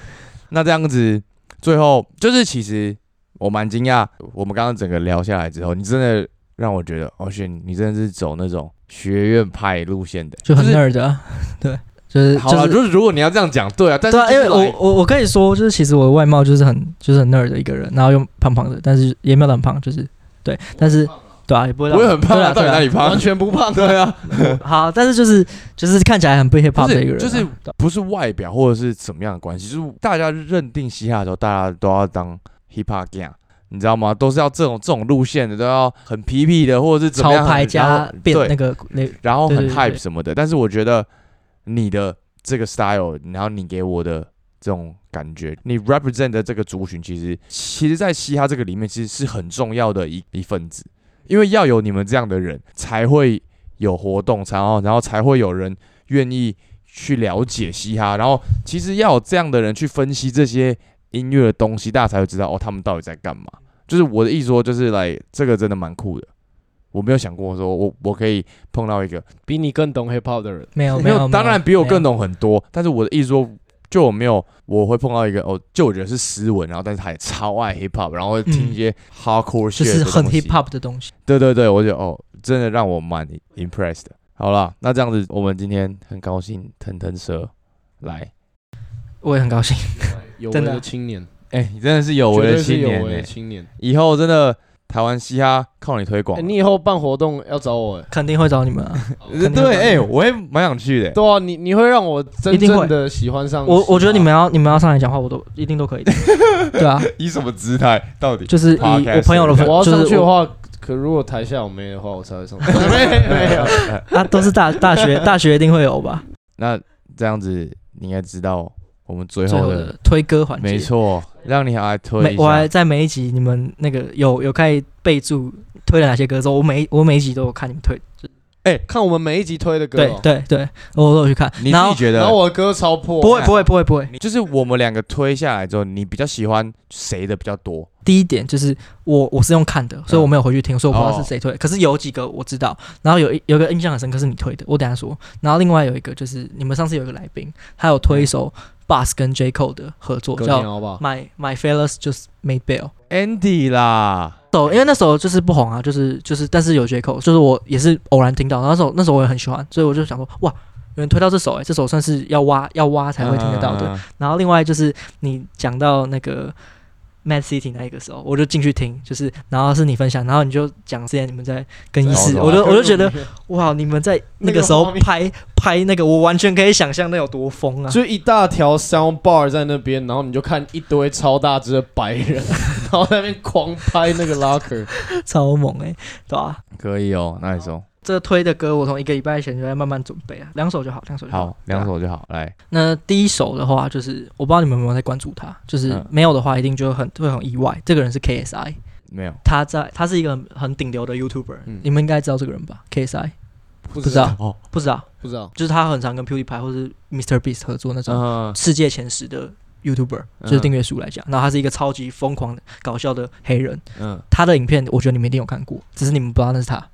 那这样子，最后就是其实我蛮惊讶，我们刚刚整个聊下来之后，你真的让我觉得，哦，选你真的是走那种学院派路线的，就很是 nerd 啊，对，就是就是就是如果你要这样讲，对啊，但是对啊，因为我我我可以说，就是其实我的外貌就是很就是很 nerd 的一个人，然后又胖胖的，但是也没有很胖，就是对，但是对啊，也不会让我也很胖啊，到底哪里胖完？全不胖。对啊，好，但是就是就是看起来很不 hip hop 的一个人啊，就是不是外表或者是怎么样的关系，就是大家认定嘻哈的时候，大家都要当 hip hop gang，你知道吗？都是要这种这种路线的，都要很皮皮的，或者是怎么样潮牌加变那个那然后很 hype 什么的。但是我觉得你的这个 style，然后你给我的这种感觉，你 represent 的这个族群，其实其实，在嘻哈这个里面，其实是很重要的一一份子，因为要有你们这样的人，才会有活动，然后然后才会有人愿意去了解嘻哈，然后其实要有这样的人去分析这些音乐的东西，大家才会知道哦，他们到底在干嘛。就是我的意思说，就是来这个真的蛮酷的。我没有想过说我我可以碰到一个比你更懂 hip hop 的人，没有没有，当然比我更懂。很多，但是我的意思说，就我没有我会碰到一个哦，就我觉得是斯文，然后但是他也超爱 hip hop，然后会听一些 hardcore 就是很的东西。hip hop 的东西。对对对，我觉得哦，真的让我蛮 impressed 的。好了，那这样子，我们今天很高兴腾腾蛇来，我也很高兴，有为的 的。青年，哎、你真的是有绝为的青年青年。以后真的台湾嘻哈靠你推广哎，。你以后办活动要找我哎。肯定会找你们啊。对，哎、会我也蛮想去的、对啊，你你会让我真一定会正的喜欢上我我觉得你们要你们要上来讲话，我都一定都可以的。对啊，以什么姿态？到底就是以我朋友的。我要就是我上去的话，可如果台下有妹的话，我才会上。没没有，啊，都是大大学大学一定会有吧。那这样子，你应该知道我们最最后后的的推歌环节，没错，让你来推我还。在每一集你们那个有有开始备注推了哪些歌之后，我每我每一集都有看你们推。看我们每一集推的歌对哦，对对，我都有去看。你然后自己觉得然后我的歌超破，不会不会不会不会。就是我们两个推下来之后，你比较喜欢谁的比较多？第一点就是我我是用看的，所以我没有回去听，所以我不知道是谁推。可是有几个我知道，然后有一有一个印象很深刻是你推的，我等下说。然后另外有一个就是你们上次有一个来宾，他有推一首 Bus 跟 J Cole 的合作，叫？My My Fellas Just Made Bail。Andy 啦，首因为那时候就是不红啊，就是就是，但是有 J Cole，就是我也是偶然听到，然后那时候那时候我也很喜欢，所以我就想说，哇，有人推到这首、欸，这首算是要挖要挖才会听得到的。嗯。然后另外就是你讲到那个 Mad City 那一个时候，我就进去听，就是然后是你分享，然后你就讲之前你们在更衣室，我就我就觉得 哇，你们在那那个个时候拍拍那个，我完全可以想象那有多疯啊！就一大条 sound bar 在那边，然后你就看一堆超大只的白人，然后在那边狂拍那个 locker。超猛哎、对吧、可以哦，那一首这推的歌我从一个礼拜前就在慢慢准备啊，两首就好，两首就好，两首就好。来，那第一首的话，就是我不知道你们有没有在关注他，就是嗯没有的话，一定就很会很意外。这个人是 KSI，没有，他在他是一个很很顶流的 YouTuber，、嗯你们应该知道这个人吧？KSI 不不知道，哦，不知道，不知道。就是他很常跟 PewDiePie 或是 Mr Beast 合作那种嗯，世界前十的 YouTuber，就是订阅数来讲，然后他是一个超级疯狂搞笑的黑人。嗯，他的影片我觉得你们一定有看过，只是你们不知道那是他。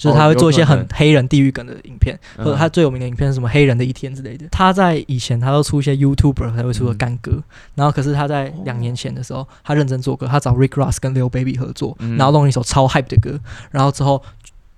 就是哦他会做一些很黑人地狱梗的影片，嗯。或者他最有名的影片是什么黑人的一天之类的。他在以前他都出一些 YouTuber 才会出的干歌，然后可是他在两年前的时候，他认真做歌，他找 Rick Ross 跟 Lil Baby 合作，嗯。然后弄一首超 hype 的歌，然后之后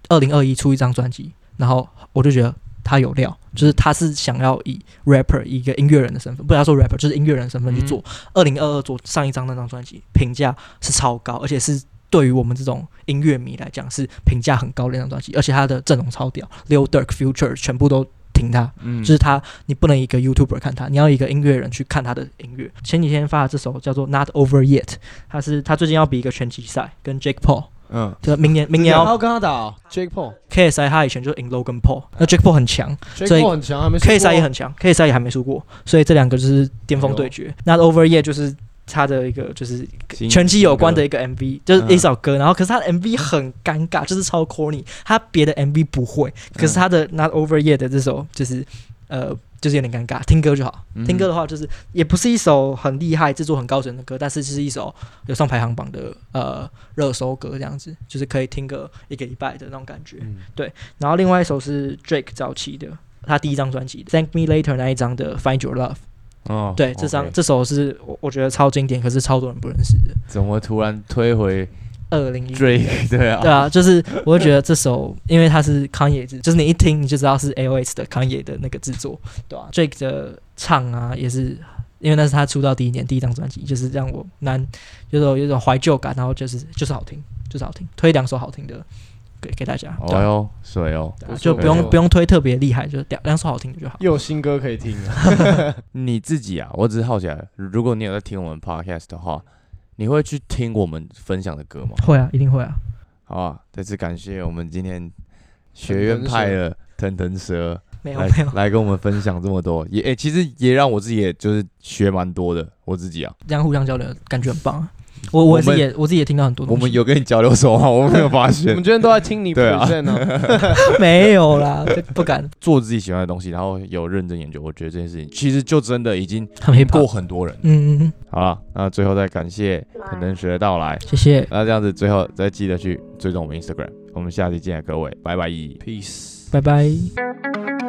二零二一出一张专辑，然后我就觉得他有料，就是他是想要以 rapper 一个音乐人的身份，不要说 rapper，就是音乐人的身份去做。二零二二做上一张那张专辑，评价是超高，而且是对于我们这种音乐迷来讲是评价很高的一张专辑，而且他的阵容超屌，Lil Durk、Future 全部都听他，嗯就是他，你不能一个 YouTuber 看他，你要一个音乐人去看他的音乐。前几天发的这首叫做 Not Over Yet，他是他最近要比一个拳击赛，跟 Jake Paul，嗯，就明年明年要跟他打哦 Jake Paul。KSI，他以前就是赢 Logan Paul，那 Jake Paul 很强 Jake 所以 Paul 很强，还没 KSI 也很强，KSI 也还没输过，所以这两个就是巅峰对决。Not Over Yet 就是他的一个就是新拳击有关的一个 MV，就是嗯一首歌，然后可是他的 MV 很尴尬，就是超 corny，他别的 MV 不会，可是他的 Not Over Yet 的这首就是呃就是有点尴尬，听歌就好。嗯听歌的话就是也不是一首很厉害、制作很高准的歌，但是就是一首有上排行榜的呃热搜歌这样子，就是可以听个一个礼拜的那种感觉。嗯然后另外一首是 Drake 早期的。他第一张专辑《Thank Me Later》那一张的《Find Your Love》，哦，对，这张这首是我我觉得超经典，可是超多人不认识的。怎么突然推回二零一？对啊，对啊，就是我会觉得这首，因为它是康也制，就是你一听你就知道是 AOS 的康也的那个制作，对吧、Drake 的唱啊，也是因为那是他出道第一年第一张专辑，就是让我难有种有种怀旧感，然后就是就是好听，就是好听，推两首好听的给给大家，对啊哦哟，水哦，对啊就不用不用推特别厉害，就两两首好听的就好。又有新歌可以听了。你自己啊，我只是好奇啊，如果你有在听我们 podcast 的话，你会去听我们分享的歌吗？会啊，一定会啊。好啊，再次感谢我们今天学院派的腾腾蛇来没有没有，来跟我们分享这么多，也诶、其实也让我自己也就是学蛮多的，我自己啊，这样互相交流感觉很棒啊。我我也是也我自己也听到很多东西，我们有跟你交流什么吗？我没有发我现们，今天都在听你对啊 present 啊。没有啦，不敢，做自己喜欢的东西，然后有认真研究，我觉得这件事情其实就真的已经过。很多人。嗯嗯嗯，好了，那最后再感谢可能学的到来，谢谢，那这样子最后再记得去追踪我们 Instagram，我们下期见，各位，拜拜。Peace。拜拜。